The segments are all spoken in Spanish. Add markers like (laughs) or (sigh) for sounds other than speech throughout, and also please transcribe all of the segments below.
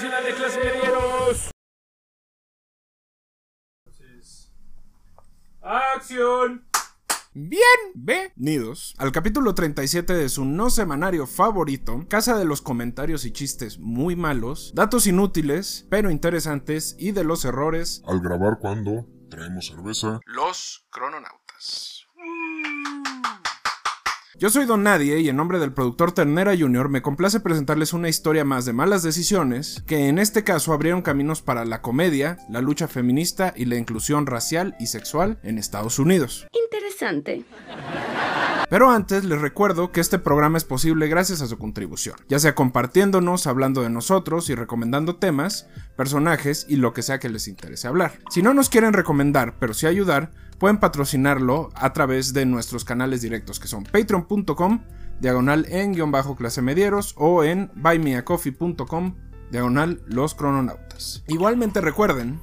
Nacional de Clase Medieros. ¡Acción! Bienvenidos al capítulo 37 de su no semanario favorito, Casa de los comentarios y chistes muy malos, datos inútiles pero interesantes y de los errores al grabar cuando traemos cerveza. Los crononautas. Yo soy Don Nadie y en nombre del productor Ternera Jr. me complace presentarles una historia más de malas decisiones que en este caso abrieron caminos para la comedia, la lucha feminista y la inclusión racial y sexual en Estados Unidos. Interesante. Pero antes les recuerdo que este programa es posible gracias a su contribución, ya sea compartiéndonos, hablando de nosotros y recomendando temas, personajes y lo que sea que les interese hablar. Si no nos quieren recomendar, pero sí ayudar, pueden patrocinarlo a través de nuestros canales directos que son patreon.com, diagonal en guion bajo clase medieros o en buymeacoffee.com, diagonal los crononautas. Igualmente recuerden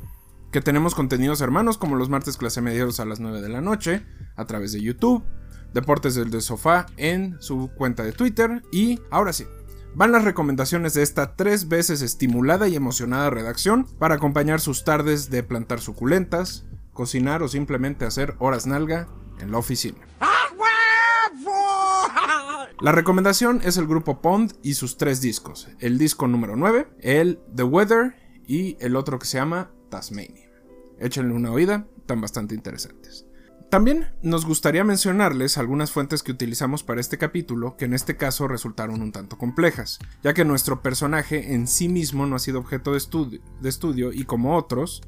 que tenemos contenidos hermanos como los martes clase medieros a las 9 de la noche a través de YouTube, Deportes del de Sofá en su cuenta de Twitter y ahora sí. Van las recomendaciones de esta tres veces estimulada y emocionada redacción para acompañar sus tardes de plantar suculentas, cocinar o simplemente hacer horas nalga en la oficina. La recomendación es el grupo Pond y sus tres discos, el disco número 9, el The Weather y el otro que se llama Tasmania. Échenle una oída, están bastante interesantes. También nos gustaría mencionarles algunas fuentes que utilizamos para este capítulo, que en este caso resultaron un tanto complejas, ya que nuestro personaje en sí mismo no ha sido objeto de, de estudio y como otros,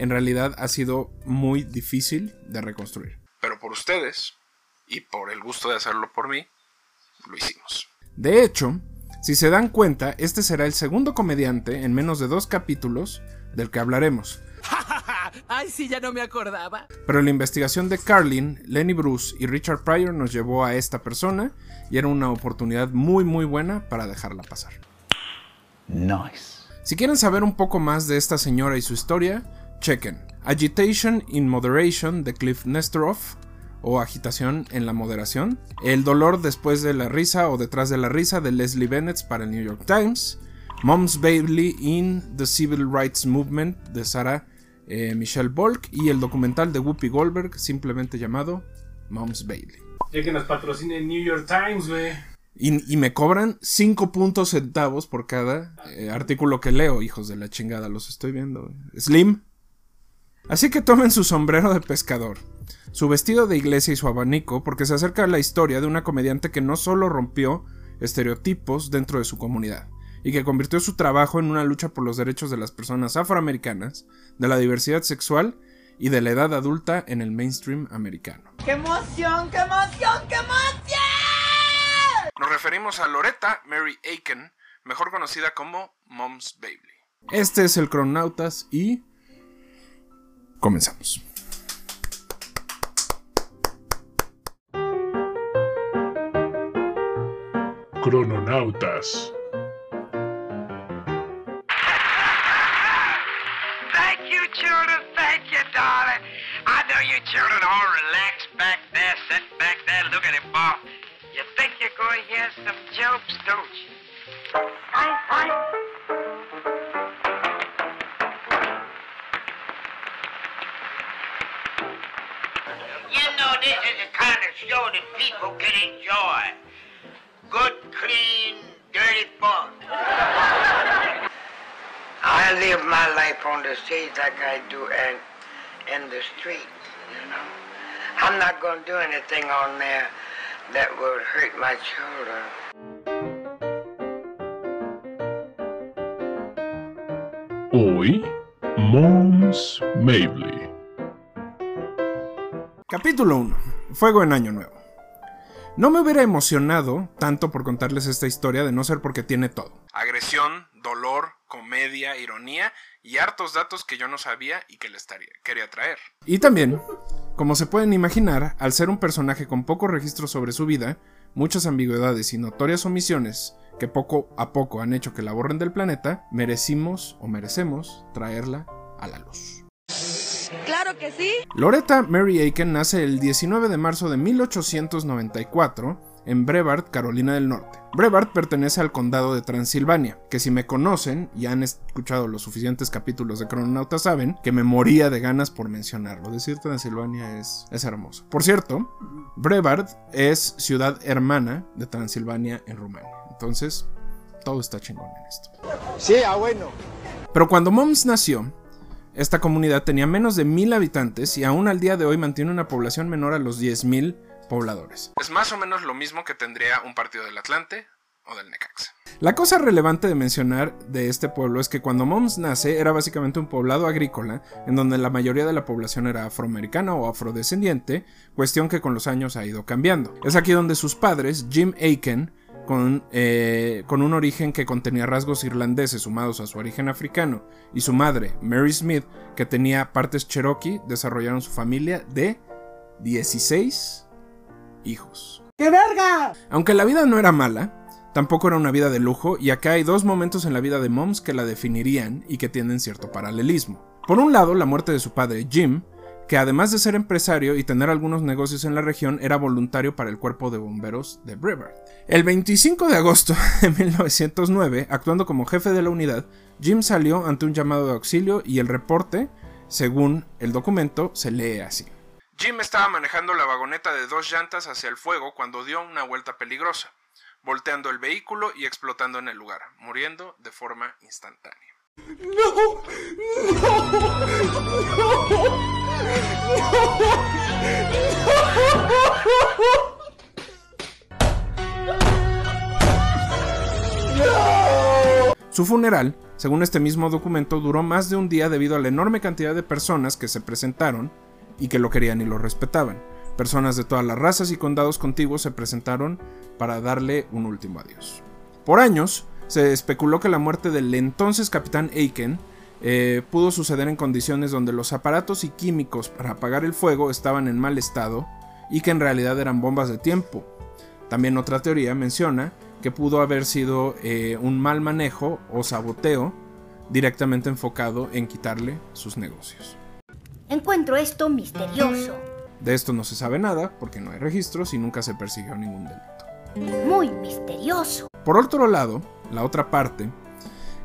en realidad ha sido muy difícil de reconstruir. Pero por ustedes, y por el gusto de hacerlo por mí, lo hicimos. De hecho, si se dan cuenta, este será el segundo comediante en menos de dos capítulos del que hablaremos. (laughs) ¡Ay, sí, ya no me acordaba! Pero la investigación de Carlin, Lenny Bruce y Richard Pryor nos llevó a esta persona y era una oportunidad muy muy buena para dejarla pasar. Nice. Si quieren saber un poco más de esta señora y su historia, chequen Agitation in Moderation de Cliff Nestoroff o Agitación en la Moderación, El dolor después de la risa o detrás de la risa de Leslie Bennett para el New York Times, Mom's Bailey in the Civil Rights Movement de Sarah eh, Michelle Volk y el documental de Whoopi Goldberg simplemente llamado Mom's Bailey. Ya que nos patrocina el New York Times, güey. Y, y, me cobran 5 puntos centavos por cada eh, artículo que leo, hijos de la chingada, los estoy viendo. Slim. Así que tomen su sombrero de pescador, su vestido de iglesia y su abanico, porque se acerca a la historia de una comediante que no solo rompió estereotipos dentro de su comunidad, y que convirtió su trabajo en una lucha por los derechos de las personas afroamericanas, de la diversidad sexual y de la edad adulta en el mainstream americano. ¡Qué emoción, qué emoción, qué emoción! Nos referimos a Loretta Mary Aiken, mejor conocida como Mom's Bailey. Este es el Cronautas y comenzamos. Crononautas. children. Thank you, darling. I know you children all relaxed back there, sit back there looking at Bob. You think you're going to hear some jokes, don't you? This is the kind of show that people can enjoy. Good, clean, dirty fun. I live my life on the stage like I do and in the street, you know. I'm not going to do anything on there that would hurt my children. Hoy, Mom's Mabley. Capítulo 1. Fuego en Año Nuevo. No me hubiera emocionado tanto por contarles esta historia de no ser porque tiene todo. Agresión, dolor, comedia, ironía y hartos datos que yo no sabía y que les quería traer. Y también, como se pueden imaginar, al ser un personaje con poco registro sobre su vida, muchas ambigüedades y notorias omisiones que poco a poco han hecho que la borren del planeta, merecimos o merecemos traerla a la luz. Claro que sí. Loretta Mary Aiken nace el 19 de marzo de 1894 en Brevard, Carolina del Norte. Brevard pertenece al condado de Transilvania, que si me conocen y han escuchado los suficientes capítulos de Crononauta saben que me moría de ganas por mencionarlo. Decir Transilvania es, es hermoso. Por cierto, Brevard es ciudad hermana de Transilvania en Rumania. Entonces, todo está chingón en esto. Sí, ah, bueno. Pero cuando Moms nació, esta comunidad tenía menos de mil habitantes y aún al día de hoy mantiene una población menor a los 10.000 pobladores. Es más o menos lo mismo que tendría un partido del Atlante o del Necaxa. La cosa relevante de mencionar de este pueblo es que cuando Moms nace era básicamente un poblado agrícola en donde la mayoría de la población era afroamericana o afrodescendiente, cuestión que con los años ha ido cambiando. Es aquí donde sus padres, Jim Aiken, con, eh, con, un origen que contenía rasgos irlandeses sumados a su origen africano, y su madre, Mary Smith, que tenía partes cherokee, desarrollaron su familia de 16 hijos. ¡Qué verga! Aunque la vida no era mala, tampoco era una vida de lujo, y acá hay dos momentos en la vida de Moms que la definirían y que tienen cierto paralelismo. Por un lado, la muerte de su padre, Jim, que además de ser empresario y tener algunos negocios en la región, era voluntario para el cuerpo de bomberos de Brevard. El 25 de agosto (laughs) de 1909, actuando como jefe de la unidad, Jim salió ante un llamado de auxilio y el reporte, según el documento, se lee así. Jim estaba manejando la vagoneta de dos llantas hacia el fuego cuando dio una vuelta peligrosa, volteando el vehículo y explotando en el lugar, muriendo de forma instantánea. ¡No! Su funeral, según este mismo documento, duró más de un día debido a la enorme cantidad de personas que se presentaron y que lo querían y lo respetaban. Personas de todas las razas y condados contiguos se presentaron para darle un último adiós. Por años, se especuló que la muerte del entonces capitán Aiken eh, pudo suceder en condiciones donde los aparatos y químicos para apagar el fuego estaban en mal estado y que en realidad eran bombas de tiempo. También otra teoría menciona que pudo haber sido eh, un mal manejo o saboteo directamente enfocado en quitarle sus negocios. Encuentro esto misterioso. De esto no se sabe nada porque no hay registros y nunca se persiguió ningún delito. Muy misterioso. Por otro lado, la otra parte,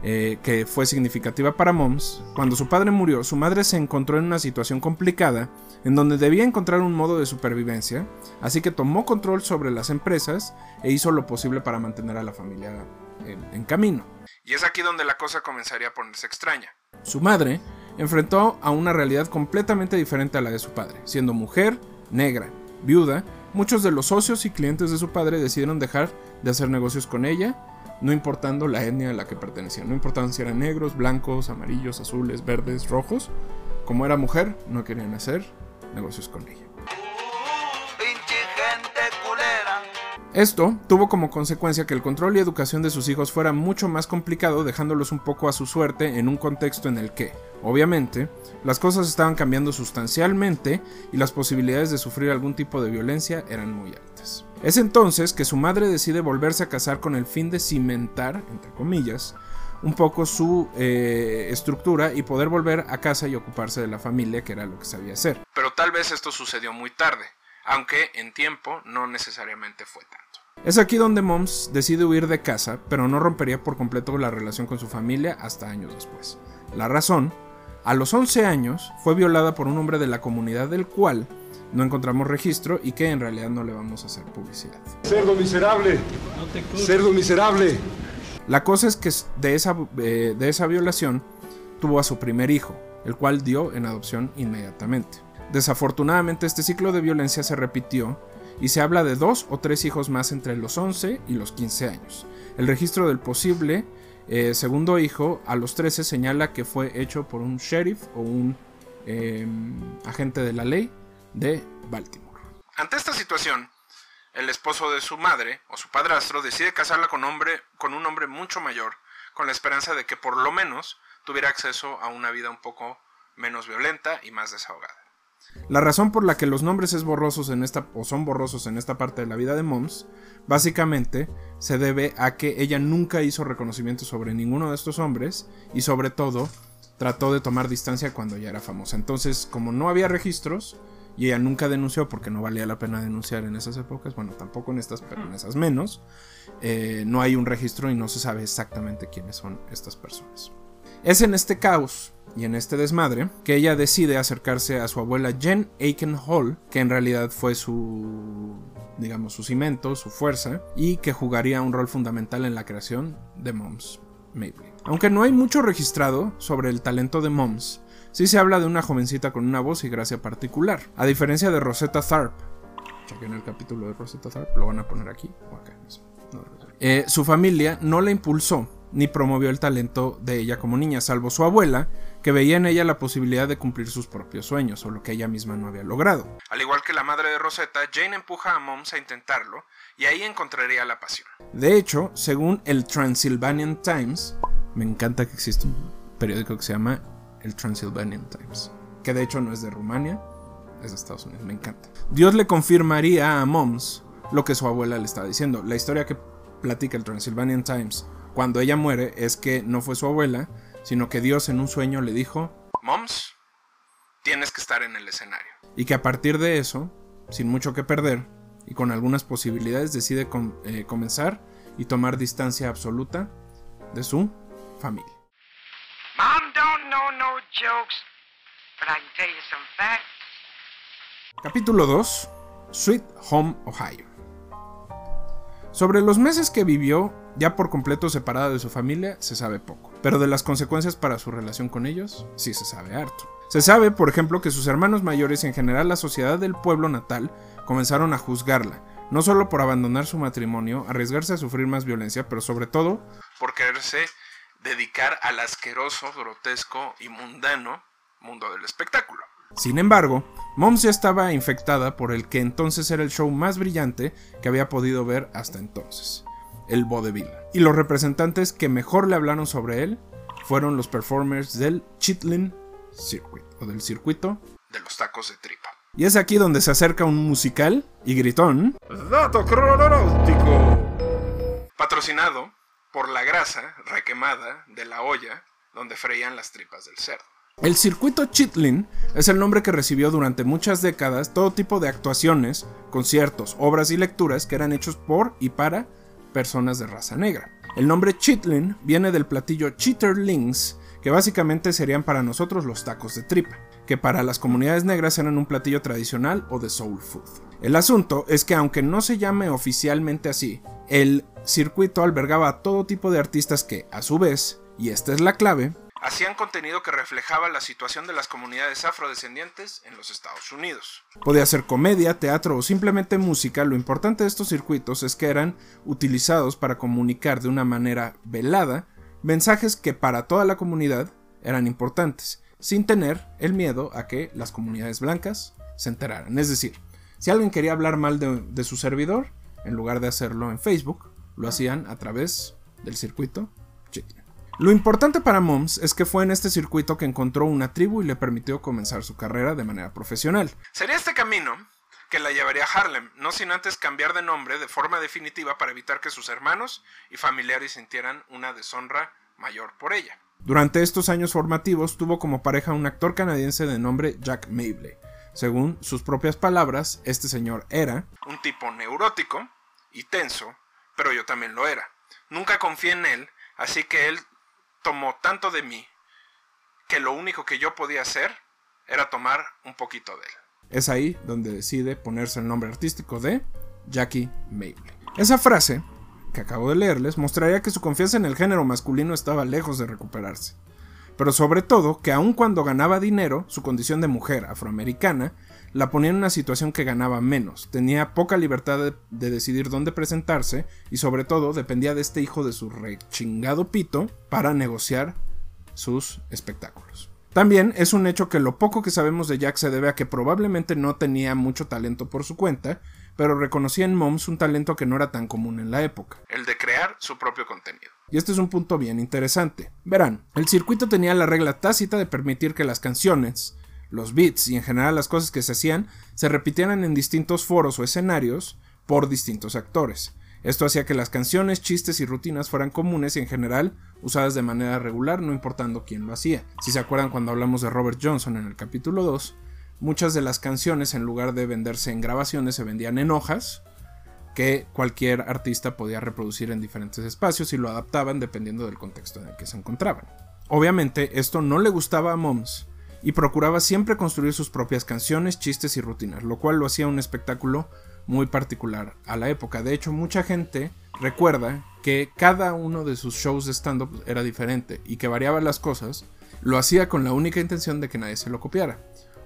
eh, que fue significativa para Moms, cuando su padre murió, su madre se encontró en una situación complicada en donde debía encontrar un modo de supervivencia, así que tomó control sobre las empresas e hizo lo posible para mantener a la familia en, en camino. Y es aquí donde la cosa comenzaría a ponerse extraña. Su madre enfrentó a una realidad completamente diferente a la de su padre, siendo mujer, negra, viuda, muchos de los socios y clientes de su padre decidieron dejar de hacer negocios con ella no importando la etnia a la que pertenecían, no importaban si eran negros, blancos, amarillos, azules, verdes, rojos, como era mujer, no querían hacer negocios con ella. Esto tuvo como consecuencia que el control y educación de sus hijos fuera mucho más complicado, dejándolos un poco a su suerte en un contexto en el que, obviamente, las cosas estaban cambiando sustancialmente y las posibilidades de sufrir algún tipo de violencia eran muy altas. Es entonces que su madre decide volverse a casar con el fin de cimentar, entre comillas, un poco su eh, estructura y poder volver a casa y ocuparse de la familia, que era lo que sabía hacer. Pero tal vez esto sucedió muy tarde, aunque en tiempo no necesariamente fue tanto. Es aquí donde Moms decide huir de casa, pero no rompería por completo la relación con su familia hasta años después. La razón, a los 11 años fue violada por un hombre de la comunidad del cual no encontramos registro y que en realidad no le vamos a hacer publicidad. Cerdo miserable. Cerdo miserable. La cosa es que de esa, eh, de esa violación tuvo a su primer hijo, el cual dio en adopción inmediatamente. Desafortunadamente este ciclo de violencia se repitió y se habla de dos o tres hijos más entre los 11 y los 15 años. El registro del posible eh, segundo hijo a los 13 señala que fue hecho por un sheriff o un em, agente de la ley de Baltimore. Ante esta situación, el esposo de su madre o su padrastro decide casarla con, hombre, con un hombre mucho mayor, con la esperanza de que por lo menos tuviera acceso a una vida un poco menos violenta y más desahogada. La razón por la que los nombres es borrosos en esta, o son borrosos en esta parte de la vida de Moms, básicamente se debe a que ella nunca hizo reconocimiento sobre ninguno de estos hombres y sobre todo trató de tomar distancia cuando ya era famosa. Entonces, como no había registros y ella nunca denunció porque no valía la pena denunciar en esas épocas, bueno, tampoco en estas, pero en esas menos, eh, no hay un registro y no se sabe exactamente quiénes son estas personas. Es en este caos y en este desmadre que ella decide acercarse a su abuela Jen Aiken Hall, que en realidad fue su, digamos, su cimento, su fuerza, y que jugaría un rol fundamental en la creación de Moms Mabley. Aunque no hay mucho registrado sobre el talento de Moms, sí se habla de una jovencita con una voz y gracia particular, a diferencia de Rosetta Tharpe. Chequen el capítulo de Rosetta Tharpe, lo van a poner aquí o acá. Eh, su familia no la impulsó ni promovió el talento de ella como niña, salvo su abuela, que veía en ella la posibilidad de cumplir sus propios sueños, o lo que ella misma no había logrado. Al igual que la madre de Rosetta, Jane empuja a Moms a intentarlo, y ahí encontraría la pasión. De hecho, según el Transylvanian Times, me encanta que existe un periódico que se llama el Transylvanian Times, que de hecho no es de Rumania, es de Estados Unidos, me encanta. Dios le confirmaría a Moms lo que su abuela le estaba diciendo. La historia que platica el Transylvanian Times cuando ella muere es que no fue su abuela, sino que Dios en un sueño le dijo, Moms, tienes que estar en el escenario. Y que a partir de eso, sin mucho que perder y con algunas posibilidades, decide eh, comenzar y tomar distancia absoluta de su familia. Mom don't know no jokes, but I can tell you some facts. Capítulo 2. Sweet Home, Ohio. Sobre los meses que vivió ya por completo separada de su familia, se sabe poco, pero de las consecuencias para su relación con ellos, sí se sabe harto. Se sabe, por ejemplo, que sus hermanos mayores y en general la sociedad del pueblo natal comenzaron a juzgarla, no solo por abandonar su matrimonio, arriesgarse a sufrir más violencia, pero sobre todo por quererse dedicar al asqueroso, grotesco y mundano mundo del espectáculo. Sin embargo, Moms ya estaba infectada por el que entonces era el show más brillante que había podido ver hasta entonces el vodevil. Y los representantes que mejor le hablaron sobre él fueron los performers del Chitlin Circuit, o del circuito de los tacos de tripa. Y es aquí donde se acerca un musical y gritón. Dato cronológico. Patrocinado por la grasa requemada de la olla donde freían las tripas del cerdo. El circuito Chitlin es el nombre que recibió durante muchas décadas todo tipo de actuaciones, conciertos, obras y lecturas que eran hechos por y para personas de raza negra. El nombre chitlin viene del platillo chitterlings, que básicamente serían para nosotros los tacos de tripa, que para las comunidades negras eran un platillo tradicional o de soul food. El asunto es que aunque no se llame oficialmente así, el circuito albergaba a todo tipo de artistas que, a su vez, y esta es la clave, hacían contenido que reflejaba la situación de las comunidades afrodescendientes en los Estados Unidos. Podía ser comedia, teatro o simplemente música, lo importante de estos circuitos es que eran utilizados para comunicar de una manera velada mensajes que para toda la comunidad eran importantes, sin tener el miedo a que las comunidades blancas se enteraran. Es decir, si alguien quería hablar mal de, su servidor, en lugar de hacerlo en Facebook, lo hacían a través del circuito lo importante para Moms es que fue en este circuito que encontró una tribu y le permitió comenzar su carrera de manera profesional. Sería este camino que la llevaría a Harlem, no sin antes cambiar de nombre de forma definitiva para evitar que sus hermanos y familiares sintieran una deshonra mayor por ella. Durante estos años formativos tuvo como pareja un actor canadiense de nombre Jack Mabley. Según sus propias palabras, este señor era un tipo neurótico y tenso, pero yo también lo era. Nunca confié en él, así que él tomó tanto de mí que lo único que yo podía hacer era tomar un poquito de él. Es ahí donde decide ponerse el nombre artístico de Jackie Mabley. Esa frase que acabo de leerles mostraría que su confianza en el género masculino estaba lejos de recuperarse. Pero sobre todo que aun cuando ganaba dinero, su condición de mujer afroamericana la ponía en una situación que ganaba menos, tenía poca libertad de, decidir dónde presentarse y sobre todo dependía de este hijo de su rechingado pito para negociar sus espectáculos. También es un hecho que lo poco que sabemos de Jack se debe a que probablemente no tenía mucho talento por su cuenta, pero reconocía en Moms un talento que no era tan común en la época, el de crear su propio contenido. Y este es un punto bien interesante. Verán, el circuito tenía la regla tácita de permitir que las canciones, los beats y en general las cosas que se hacían se repitieran en distintos foros o escenarios por distintos actores. Esto hacía que las canciones, chistes y rutinas fueran comunes y en general usadas de manera regular, no importando quién lo hacía. Si se acuerdan cuando hablamos de Robert Johnson en el capítulo 2, muchas de las canciones en lugar de venderse en grabaciones se vendían en hojas que cualquier artista podía reproducir en diferentes espacios y lo adaptaban dependiendo del contexto en el que se encontraban. Obviamente esto no le gustaba a Moms y procuraba siempre construir sus propias canciones, chistes y rutinas, lo cual lo hacía un espectáculo muy particular a la época. De hecho, mucha gente recuerda que cada uno de sus shows de stand-up era diferente y que variaban las cosas, lo hacía con la única intención de que nadie se lo copiara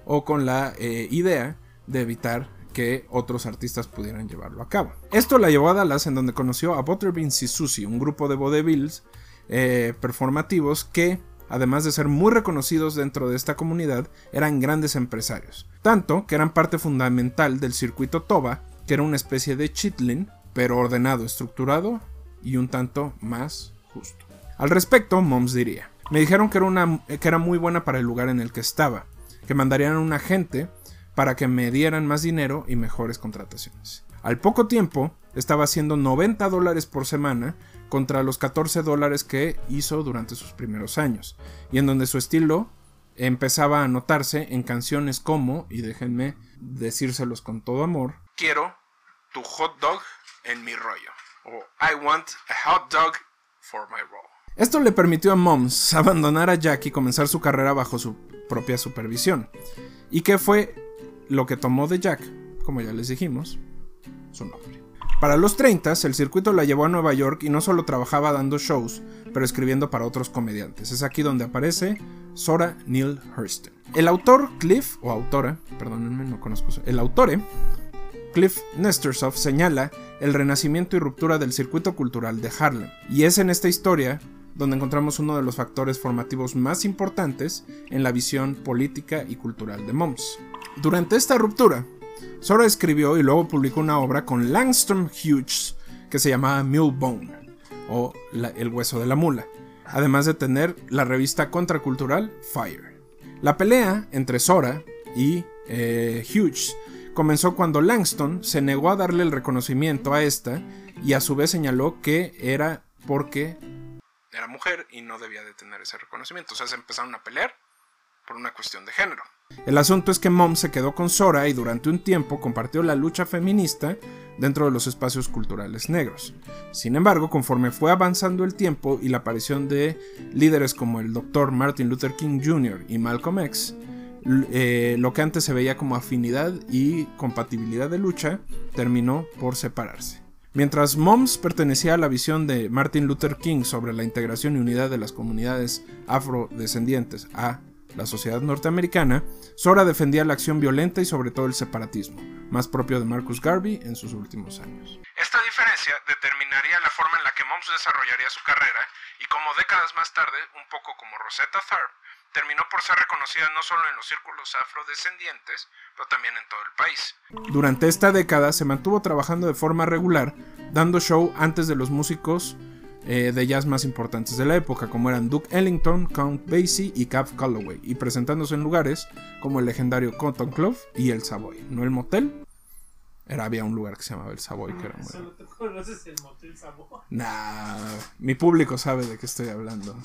o con la eh, idea de evitar que otros artistas pudieran llevarlo a cabo. Esto la llevó a Dallas en donde conoció a Butterbeans y Susie, un grupo de vaudevilles eh, performativos que además de ser muy reconocidos dentro de esta comunidad, eran grandes empresarios. Tanto que eran parte fundamental del circuito Toba, que era una especie de chitlin, pero ordenado, estructurado y un tanto más justo. Al respecto, Moms diría, me dijeron que era, una, que era muy buena para el lugar en el que estaba, que mandarían a un agente para que me dieran más dinero y mejores contrataciones. Al poco tiempo, estaba haciendo 90 dólares por semana contra los 14 dólares que hizo durante sus primeros años, y en donde su estilo empezaba a notarse en canciones como, y déjenme decírselos con todo amor, Quiero tu hot dog en mi rollo, o I want a hot dog for my roll. Esto le permitió a Moms abandonar a Jack y comenzar su carrera bajo su propia supervisión. ¿Y qué fue lo que tomó de Jack? Como ya les dijimos, su nombre. Para los 30, el circuito la llevó a Nueva York y no solo trabajaba dando shows, pero escribiendo para otros comediantes. Es aquí donde aparece Sora Neil Hurston. El autor Cliff, o autora, perdónenme, no conozco, el autore, Cliff Nestersoff señala el renacimiento y ruptura del circuito cultural de Harlem. Y es en esta historia donde encontramos uno de los factores formativos más importantes en la visión política y cultural de Moms. Durante esta ruptura, Sora escribió y luego publicó una obra con Langstrom Hughes que se llamaba Mule Bone o El hueso de la mula, además de tener la revista contracultural Fire. La pelea entre Sora y eh, Hughes comenzó cuando Langston se negó a darle el reconocimiento a esta y a su vez señaló que era porque era mujer y no debía de tener ese reconocimiento. O sea, se empezaron a pelear por una cuestión de género. El asunto es que Mom se quedó con Sora y durante un tiempo compartió la lucha feminista dentro de los espacios culturales negros. Sin embargo, conforme fue avanzando el tiempo y la aparición de líderes como el Dr. Martin Luther King Jr. y Malcolm X, eh, lo que antes se veía como afinidad y compatibilidad de lucha terminó por separarse. Mientras Moms pertenecía a la visión de Martin Luther King sobre la integración y unidad de las comunidades afrodescendientes a la sociedad norteamericana, Sora defendía la acción violenta y sobre todo el separatismo, más propio de Marcus Garvey en sus últimos años. Esta diferencia determinaría la forma en la que Moms desarrollaría su carrera y como décadas más tarde, un poco como Rosetta Tharpe, terminó por ser reconocida no solo en los círculos afrodescendientes, pero también en todo el país. Durante esta década se mantuvo trabajando de forma regular, dando show antes de los músicos eh, de jazz más importantes de la época, como eran Duke Ellington, Count Basie y Cap Calloway, y presentándose en lugares como el legendario Cotton Club y el Savoy. No el motel, era, había un lugar que se llamaba el Savoy, que era muy... ¿Solo te conoces el motel Savoy? Nah, mi público sabe de qué estoy hablando.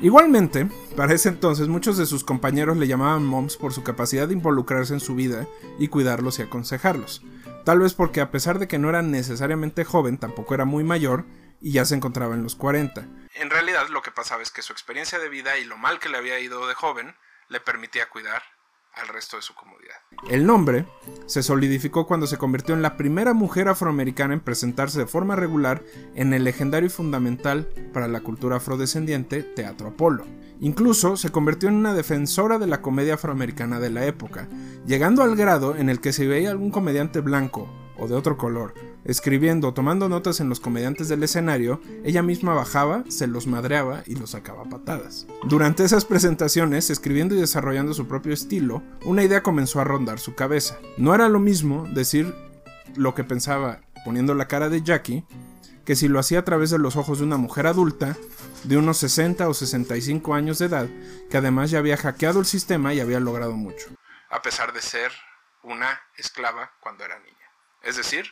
Igualmente, para ese entonces muchos de sus compañeros le llamaban moms por su capacidad de involucrarse en su vida y cuidarlos y aconsejarlos. Tal vez porque a pesar de que no era necesariamente joven, tampoco era muy mayor y ya se encontraba en los 40. En realidad lo que pasaba es que su experiencia de vida y lo mal que le había ido de joven le permitía cuidar al resto de su comodidad. El nombre se solidificó cuando se convirtió en la primera mujer afroamericana en presentarse de forma regular en el legendario y fundamental para la cultura afrodescendiente Teatro Apolo. Incluso se convirtió en una defensora de la comedia afroamericana de la época, llegando al grado en el que si veía algún comediante blanco o de otro color escribiendo tomando notas en los comediantes del escenario, ella misma bajaba, se los madreaba y los sacaba patadas. Durante esas presentaciones, escribiendo y desarrollando su propio estilo, una idea comenzó a rondar su cabeza. No era lo mismo decir lo que pensaba poniendo la cara de Jackie, que si lo hacía a través de los ojos de una mujer adulta, de unos 60 o 65 años de edad, que además ya había hackeado el sistema y había logrado mucho, a pesar de ser una esclava cuando era niña. Es decir,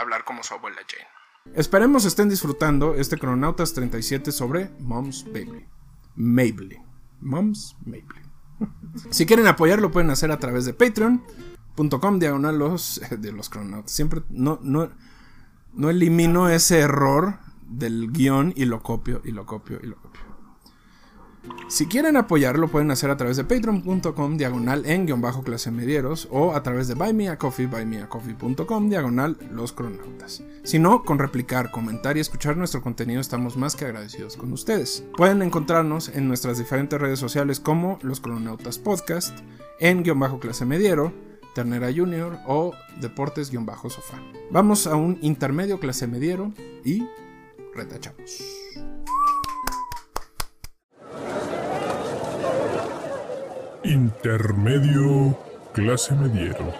hablar como su abuela Jane. Esperemos estén disfrutando este Cronautas 37 sobre Mom's Baby. Mabley. Mom's Mabley. (laughs) Si quieren apoyar, lo pueden hacer a través de patreon.com diagonal los, de los cronautas. Siempre no, no, no elimino ese error del guion y lo copio y lo copio y lo copio. Si quieren apoyarlo pueden hacer a través de patreon.com diagonal en guion bajo clase medieros o a través de buymeacoffee, buymeacoffee.com diagonal los cronautas. Si no, con replicar, comentar y escuchar nuestro contenido estamos más que agradecidos con ustedes. Pueden encontrarnos en nuestras diferentes redes sociales como los cronautas podcast, en guion bajo clase mediero, Ternera Junior o Deportes guion bajo sofá. Vamos a un intermedio clase mediero y retachamos. Intermedio clase mediero.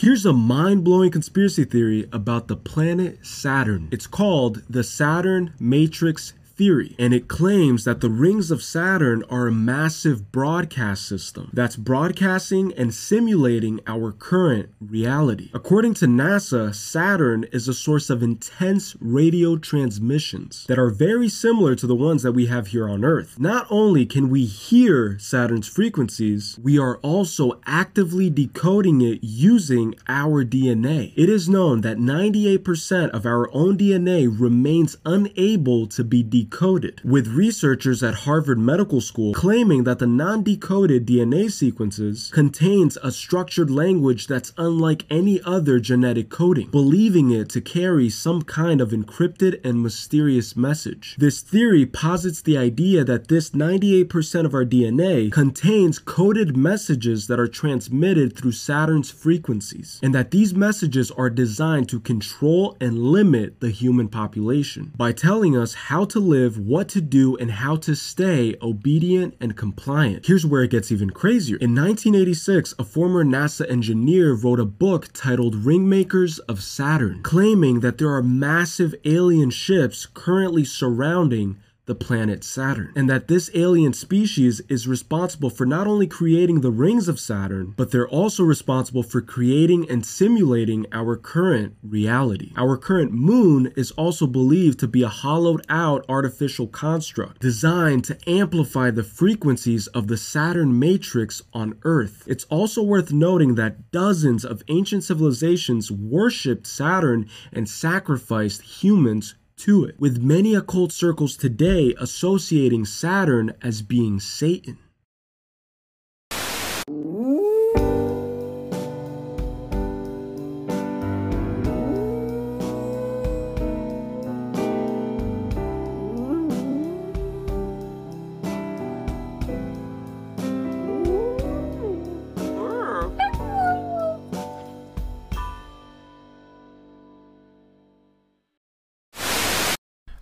Here's a mind blowing conspiracy theory about the planet Saturn. It's called the Saturn Matrix theory, and it claims that the rings of Saturn are a massive broadcast system that's broadcasting and simulating our current reality. According to NASA, Saturn is a source of intense radio transmissions that are very similar to the ones that we have here on Earth. Not only can we hear Saturn's frequencies, we are also actively decoding it using our DNA. It is known that 98% of our own DNA remains unable to be decoded decoded, with researchers at Harvard Medical School claiming that the non-decoded DNA sequences contains a structured language that's unlike any other genetic coding, believing it to carry some kind of encrypted and mysterious message. This theory posits the idea that this 98% of our DNA contains coded messages that are transmitted through Saturn's frequencies, and that these messages are designed to control and limit the human population by telling us how to live live, what to do, and how to stay obedient and compliant. Here's where it gets even crazier. In 1986, a former NASA engineer wrote a book titled Ringmakers of Saturn, claiming that there are massive alien ships currently surrounding the planet Saturn, and that this alien species is responsible for not only creating the rings of Saturn, but they're also responsible for creating and simulating our current reality. Our current moon is also believed to be a hollowed out artificial construct designed to amplify the frequencies of the Saturn matrix on Earth. It's also worth noting that dozens of ancient civilizations worshipped Saturn and sacrificed humans to it, with many occult circles today associating Saturn as being Satan.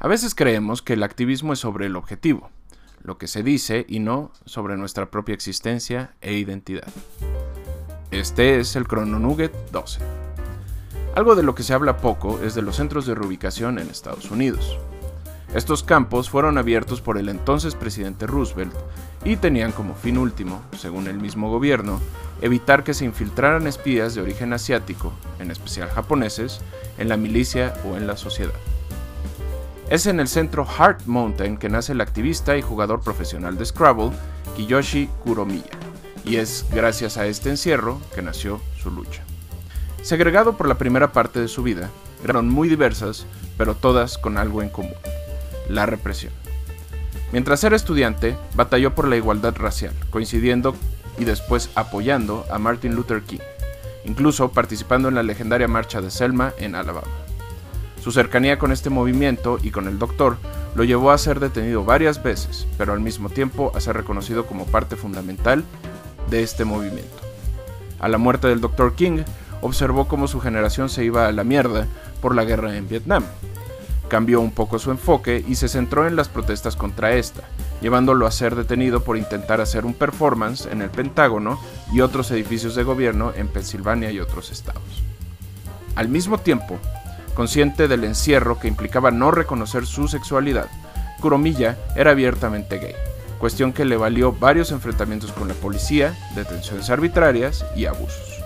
A veces creemos que el activismo es sobre el objetivo, lo que se dice y no sobre nuestra propia existencia e identidad. Este es el Chrono Nugget 12. Algo de lo que se habla poco es de los centros de reubicación en Estados Unidos. Estos campos fueron abiertos por el entonces presidente Roosevelt y tenían como fin último, según el mismo gobierno, evitar que se infiltraran espías de origen asiático, en especial japoneses, en la milicia o en la sociedad. Es en el centro Heart Mountain que nace el activista y jugador profesional de Scrabble, Kiyoshi Kuromiya, y es gracias a este encierro que nació su lucha. Segregado por la primera parte de su vida, eran muy diversas, pero todas con algo en común, la represión. Mientras era estudiante, batalló por la igualdad racial, coincidiendo y después apoyando a Martin Luther King, incluso participando en la legendaria marcha de Selma en Alabama. Su cercanía con este movimiento y con el doctor lo llevó a ser detenido varias veces, pero al mismo tiempo a ser reconocido como parte fundamental de este movimiento. A la muerte del Dr. King, observó cómo su generación se iba a la mierda por la guerra en Vietnam. Cambió un poco su enfoque y se centró en las protestas contra esta, llevándolo a ser detenido por intentar hacer un performance en el Pentágono y otros edificios de gobierno en Pensilvania y otros estados. Al mismo tiempo, Consciente del encierro que implicaba no reconocer su sexualidad, Kuromiya era abiertamente gay, cuestión que le valió varios enfrentamientos con la policía, detenciones arbitrarias y abusos.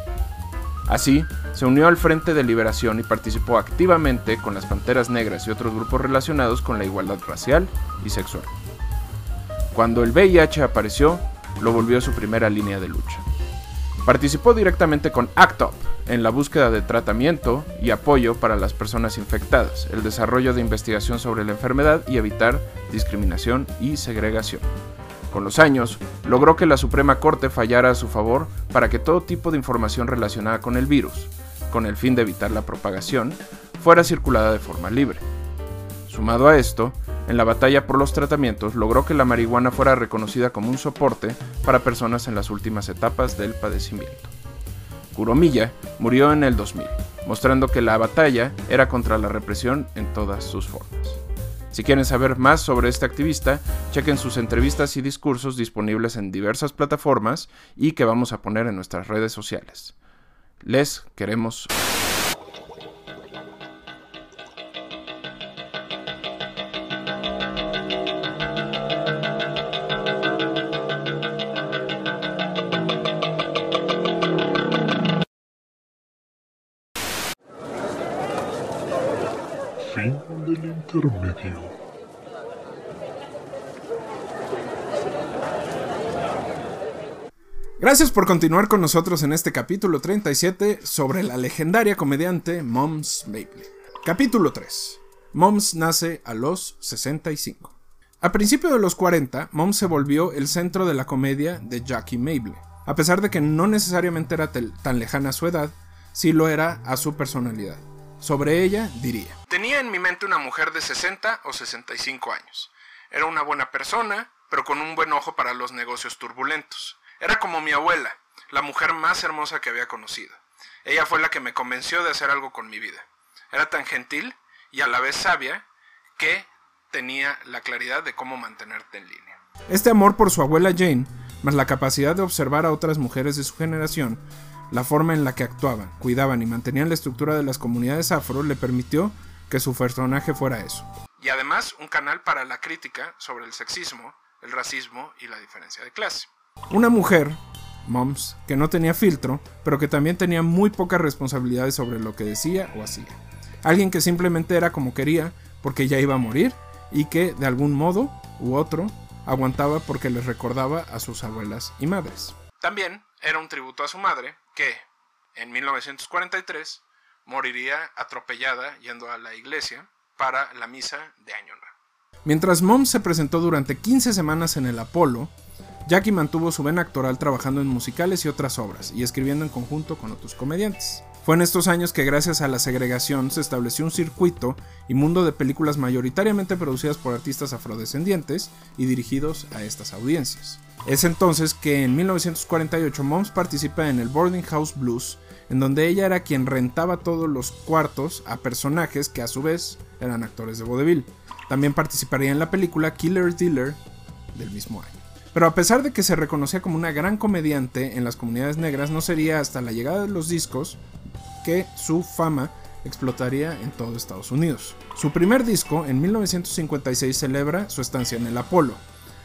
Así, se unió al Frente de Liberación y participó activamente con las Panteras Negras y otros grupos relacionados con la igualdad racial y sexual. Cuando el VIH apareció, lo volvió a su primera línea de lucha. Participó directamente con ACT UP en la búsqueda de tratamiento y apoyo para las personas infectadas, el desarrollo de investigación sobre la enfermedad y evitar discriminación y segregación. Con los años, logró que la Suprema Corte fallara a su favor para que todo tipo de información relacionada con el virus, con el fin de evitar la propagación, fuera circulada de forma libre. Sumado a esto, en la batalla por los tratamientos logró que la marihuana fuera reconocida como un soporte para personas en las últimas etapas del padecimiento. Kuromiya murió en el 2000, mostrando que la batalla era contra la represión en todas sus formas. Si quieren saber más sobre este activista, chequen sus entrevistas y discursos disponibles en diversas plataformas y que vamos a poner en nuestras redes sociales. Les queremos. Gracias por continuar con nosotros en este capítulo 37 sobre la legendaria comediante Moms Mabley. Capítulo 3. Moms nace a los 65. A principios de los 40, Moms se volvió el centro de la comedia de Jackie Mabley. A pesar de que no necesariamente era tan lejana a su edad, sí lo era a su personalidad. Sobre ella diría: Tenía en mi mente una mujer de 60 o 65 años. Era una buena persona, pero con un buen ojo para los negocios turbulentos. Era como mi abuela, la mujer más hermosa que había conocido. Ella fue la que me convenció de hacer algo con mi vida. Era tan gentil y a la vez sabia que tenía la claridad de cómo mantenerte en línea. Este amor por su abuela Jane, más la capacidad de observar a otras mujeres de su generación, la forma en la que actuaban, cuidaban y mantenían la estructura de las comunidades afro le permitió que su personaje fuera eso. Y además un canal para la crítica sobre el sexismo, el racismo y la diferencia de clase. Una mujer, Moms, que no tenía filtro, pero que también tenía muy pocas responsabilidades sobre lo que decía o hacía. Alguien que simplemente era como quería porque ya iba a morir y que de algún modo u otro aguantaba porque les recordaba a sus abuelas y madres. También era un tributo a su madre, que, en 1943, moriría atropellada yendo a la iglesia para la misa de Año Nuevo. Mientras Mom se presentó durante 15 semanas en el Apolo, Jackie mantuvo su vena actoral trabajando en musicales y otras obras, y escribiendo en conjunto con otros comediantes. Fue en estos años que gracias a la segregación se estableció un circuito y mundo de películas mayoritariamente producidas por artistas afrodescendientes y dirigidos a estas audiencias. Es entonces que en 1948 Moms participa en el Boarding House Blues, en donde ella era quien rentaba todos los cuartos a personajes que a su vez eran actores de vodevil. También participaría en la película Killer Dealer del mismo año. Pero a pesar de que se reconocía como una gran comediante en las comunidades negras, no sería hasta la llegada de los discos que su fama explotaría en todo Estados Unidos. Su primer disco, en 1956, celebra su estancia en el Apolo.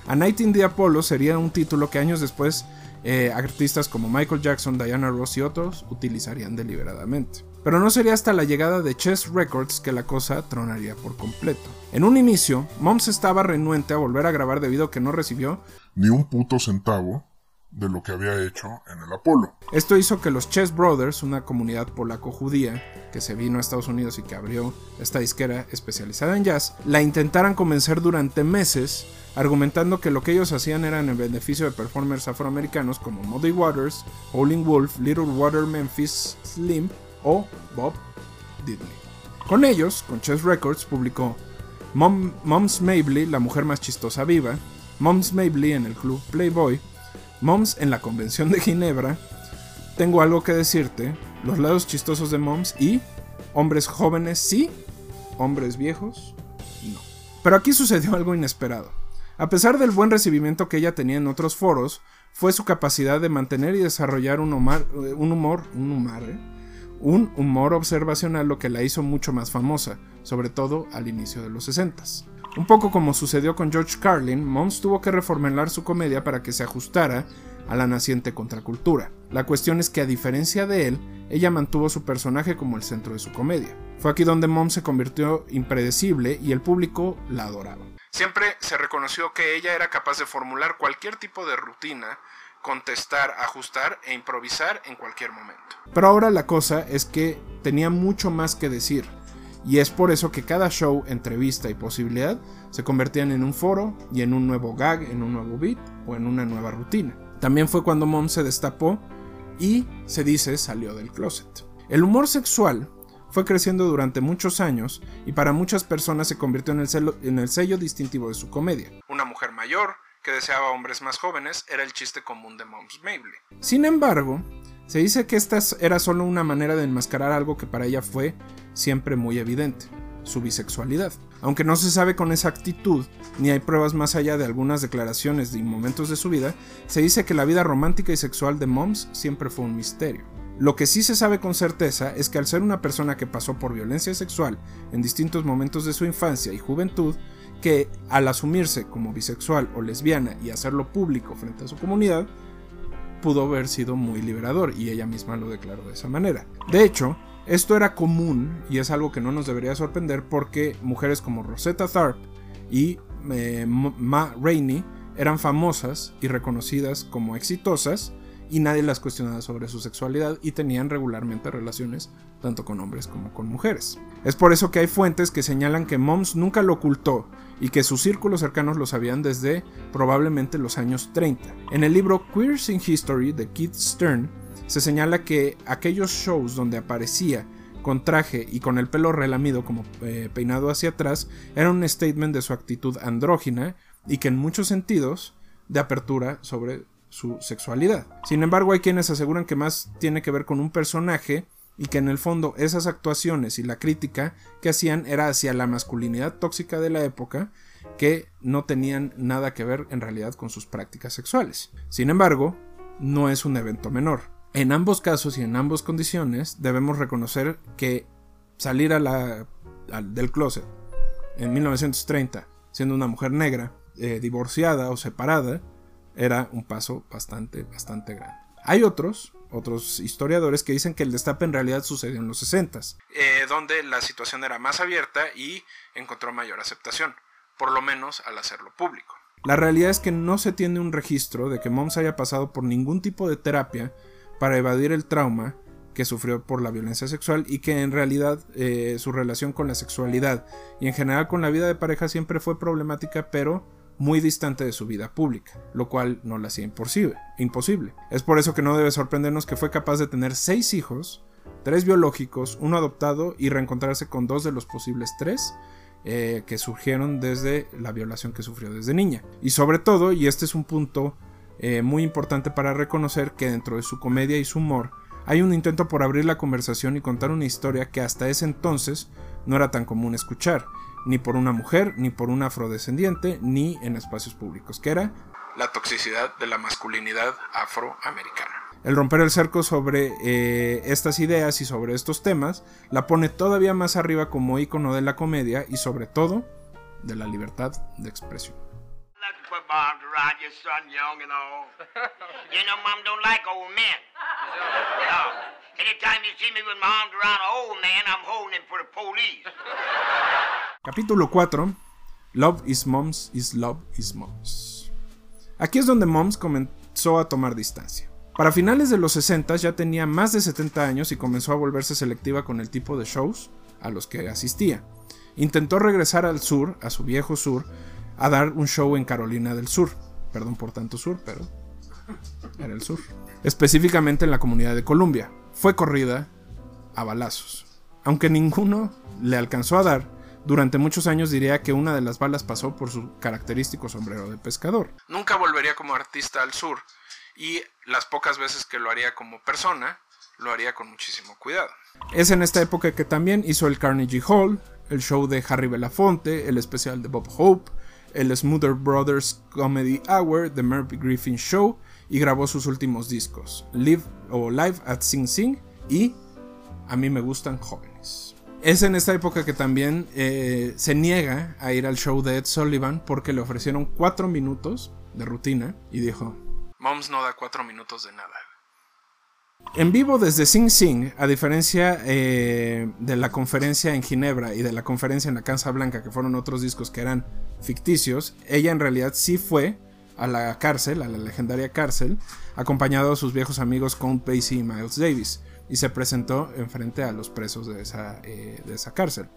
A Night in the Apollo sería un título que años después eh, artistas como Michael Jackson, Diana Ross y otros utilizarían deliberadamente. Pero no sería hasta la llegada de Chess Records que la cosa tronaría por completo. En un inicio, Moms estaba renuente a volver a grabar debido a que no recibió Ni un puto centavo de lo que había hecho en el Apolo. Esto hizo que los Chess Brothers, una comunidad polaco-judía que se vino a Estados Unidos y que abrió esta disquera especializada en jazz, la intentaran convencer durante meses, argumentando que lo que ellos hacían era en beneficio de performers afroamericanos como Muddy Waters, Howling Wolf, Little Water Memphis Slim o Bob Diddley. Con ellos, con Chess Records, publicó Mom, Moms Mabley, la mujer más chistosa viva, Moms Mabley en el club Playboy, Moms en la Convención de Ginebra, Tengo algo que decirte, Los lados chistosos de Moms y Hombres jóvenes sí, hombres viejos no. Pero aquí sucedió algo inesperado. A pesar del buen recibimiento que ella tenía en otros foros, fue su capacidad de mantener y desarrollar un, humor, un humor, un humor, ¿eh? Un humor observacional lo que la hizo mucho más famosa, sobre todo al inicio de los 60 un poco como sucedió con George Carlin, Mons tuvo que reformular su comedia para que se ajustara a la naciente contracultura. La cuestión es que a diferencia de él, ella mantuvo su personaje como el centro de su comedia. Fue aquí donde Mom se convirtió impredecible y el público la adoraba. Siempre se reconoció que ella era capaz de formular cualquier tipo de rutina, contestar, ajustar e improvisar en cualquier momento. Pero ahora la cosa es que tenía mucho más que decir, y es por eso que cada show, entrevista y posibilidad se convertían en un foro y en un nuevo gag, en un nuevo beat o en una nueva rutina. También fue cuando Mom se destapó y se dice salió del closet. El humor sexual fue creciendo durante muchos años y para muchas personas se convirtió en el, celo- en el sello distintivo de su comedia. Una mujer mayor que deseaba hombres más jóvenes era el chiste común de Moms Mabley. Sin embargo, se dice que esta era solo una manera de enmascarar algo que para ella fue siempre muy evidente, su bisexualidad. Aunque no se sabe con exactitud, ni hay pruebas más allá de algunas declaraciones y momentos de su vida, se dice que la vida romántica y sexual de Moms siempre fue un misterio. Lo que sí se sabe con certeza es que al ser una persona que pasó por violencia sexual en distintos momentos de su infancia y juventud, que al asumirse como bisexual o lesbiana y hacerlo público frente a su comunidad, pudo haber sido muy liberador y ella misma lo declaró de esa manera. De hecho, esto era común y es algo que no nos debería sorprender porque mujeres como Rosetta Tharpe y eh, Ma Rainey eran famosas y reconocidas como exitosas y nadie las cuestionaba sobre su sexualidad y tenían regularmente relaciones tanto con hombres como con mujeres. Es por eso que hay fuentes que señalan que Moms nunca lo ocultó y que sus círculos cercanos lo sabían desde probablemente los años 30. En el libro Queers in History de Keith Stern se señala que aquellos shows donde aparecía con traje y con el pelo relamido como eh, peinado hacia atrás era un statement de su actitud andrógina y que en muchos sentidos de apertura sobre su sexualidad. Sin embargo, hay quienes aseguran que más tiene que ver con un personaje y que en el fondo esas actuaciones y la crítica que hacían era hacia la masculinidad tóxica de la época que no tenían nada que ver en realidad con sus prácticas sexuales. Sin embargo, no es un evento menor. En ambos casos y en ambas condiciones debemos reconocer que salir del closet en 1930 siendo una mujer negra, eh, divorciada o separada, era un paso bastante, bastante grande. Hay otros, otros historiadores que dicen que el destape en realidad sucedió en los 60, eh, donde la situación era más abierta y encontró mayor aceptación, por lo menos al hacerlo público. La realidad es que no se tiene un registro de que Moms haya pasado por ningún tipo de terapia para evadir el trauma que sufrió por la violencia sexual y que en realidad eh, su relación con la sexualidad y en general con la vida de pareja siempre fue problemática, pero muy distante de su vida pública, lo cual no la hacía imposible. Es por eso que no debe sorprendernos que fue capaz de tener seis hijos, tres biológicos, uno adoptado y reencontrarse con dos de los posibles tres eh, que surgieron desde la violación que sufrió desde niña. Y sobre todo, y este es un punto eh, muy importante para reconocer que dentro de su comedia y su humor hay un intento por abrir la conversación y contar una historia que hasta ese entonces no era tan común escuchar, ni por una mujer, ni por un afrodescendiente, ni en espacios públicos, que era la toxicidad de la masculinidad afroamericana. El romper el cerco sobre eh, estas ideas y sobre estos temas la pone todavía más arriba como icono de la comedia y sobre todo de la libertad de expresión. arms around your son, young and all. (laughs) you know, Mom don't like old men. No. Anytime you see me with my arms around an old man, I'm holding him for the police. (laughs) Capítulo 4. Love is Moms is Love is Moms. Aquí es donde Moms comenzó a tomar distancia. Para finales de los 60 ya tenía más de 70 años y comenzó a volverse selectiva con el tipo de shows a los que asistía. Intentó regresar al sur, a su viejo sur, a dar un show en Carolina del Sur. Perdón por tanto sur, pero era el sur. Específicamente en la comunidad de Columbia. Fue corrida a balazos. Aunque ninguno le alcanzó a dar, durante muchos años diría que una de las balas pasó por su característico sombrero de pescador. Nunca volvería como artista al sur y las pocas veces que lo haría como persona, lo haría con muchísimo cuidado. Es en esta época que también hizo el Carnegie Hall, el show de Harry Belafonte, el especial de Bob Hope, el Smoother Brothers Comedy Hour, The Murphy Griffin Show y grabó sus últimos discos, Live o Live at Sing Sing y A mí me gustan jóvenes. Es en esta época que también eh, se niega a ir al show de Ed Sullivan porque le ofrecieron 4 minutos de rutina y dijo, Moms no da 4 minutos de nada. En vivo desde Sing Sing, a diferencia eh, de la conferencia en Ginebra y de la conferencia en la Casa Blanca, que fueron otros discos que eran ficticios, ella en realidad sí fue a la cárcel, a la legendaria cárcel, acompañado de sus viejos amigos Count Basie y Miles Davis, y se presentó enfrente a los presos de esa, eh, de esa cárcel.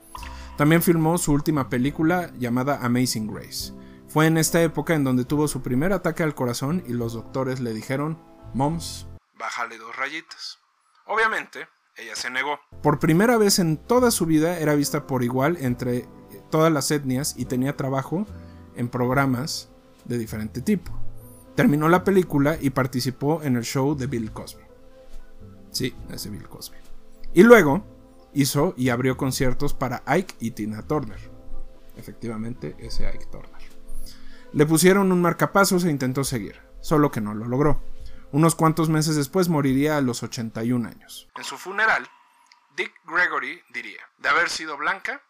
También filmó su última película llamada Amazing Grace. Fue en esta época en donde tuvo su primer ataque al corazón y los doctores le dijeron, Moms, bájale dos rayitas. Obviamente, ella se negó. Por primera vez en toda su vida era vista por igual entre todas las etnias y tenía trabajo en programas de diferente tipo. Terminó la película y participó en el show de Bill Cosby. Sí, ese Bill Cosby. Y luego hizo y abrió conciertos para Ike y Tina Turner. Efectivamente, ese Ike Turner. Le pusieron un marcapasos e intentó seguir, solo que no lo logró. Unos cuantos meses después moriría a los 81 años. En su funeral, Dick Gregory diría, de haber sido blanca,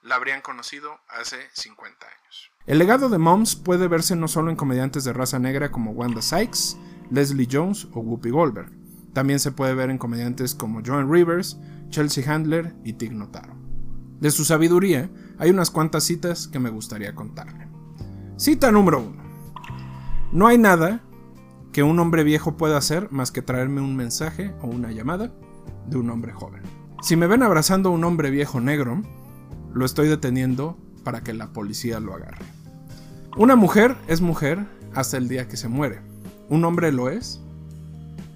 la habrían conocido hace 50 años. El legado de Moms puede verse no solo en comediantes de raza negra como Wanda Sykes, Leslie Jones o Whoopi Goldberg, también se puede ver en comediantes como Joan Rivers, Chelsea Handler y Tig Notaro. De su sabiduría hay unas cuantas citas que me gustaría contarle. Cita número 1. No hay nada que un hombre viejo pueda hacer más que traerme un mensaje o una llamada de un hombre joven. Si me ven abrazando a un hombre viejo negro, lo estoy deteniendo para que la policía lo agarre. Una mujer es mujer hasta el día que se muere. Un hombre lo es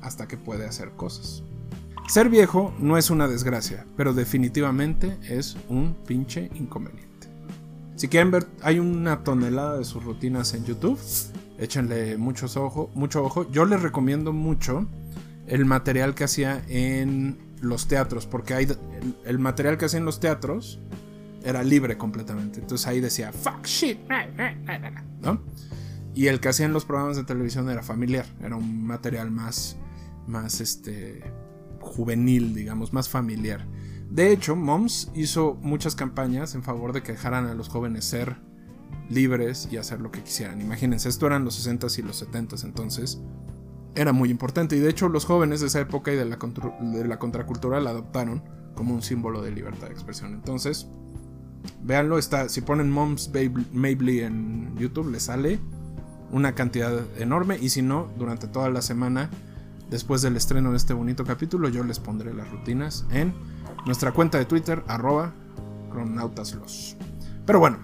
hasta que puede hacer cosas. Ser viejo no es una desgracia, pero definitivamente es un pinche inconveniente. Si quieren ver, hay una tonelada de sus rutinas en YouTube. Échenle muchos ojo, mucho ojo. Yo les recomiendo mucho el material que hacía en los teatros, porque hay, el, el material que hacía en los teatros era libre completamente. Entonces ahí decía, fuck shit, ¿no? Y el que hacía en los programas de televisión era familiar, era un material más, más este, juvenil, digamos, más familiar. De hecho, Moms hizo muchas campañas en favor de que dejaran a los jóvenes ser libres y hacer lo que quisieran. Imagínense, esto eran los 60s y los 70s, entonces era muy importante. Y de hecho, los jóvenes de esa época y de la, de la contracultura la adoptaron como un símbolo de libertad de expresión. Entonces, véanlo, está, si ponen Moms Mabley en YouTube, le sale una cantidad enorme. Y si no, durante toda la semana, después del estreno de este bonito capítulo, yo les pondré las rutinas en nuestra cuenta de Twitter, arroba cronautaslos. Pero bueno,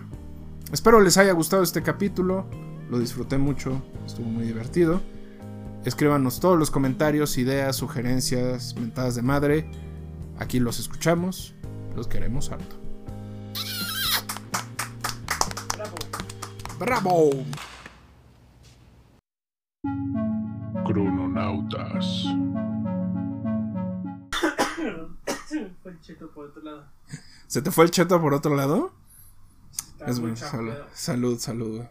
espero les haya gustado este capítulo, lo disfruté mucho, estuvo muy divertido. Escríbanos todos los comentarios, ideas, sugerencias, mentadas de madre. Aquí los escuchamos, los queremos harto. ¡Bravo! Crononautas. (coughs) fue el cheto por otro lado. ¿Se te fue el cheto por otro lado? Está Es bueno, salud, salud.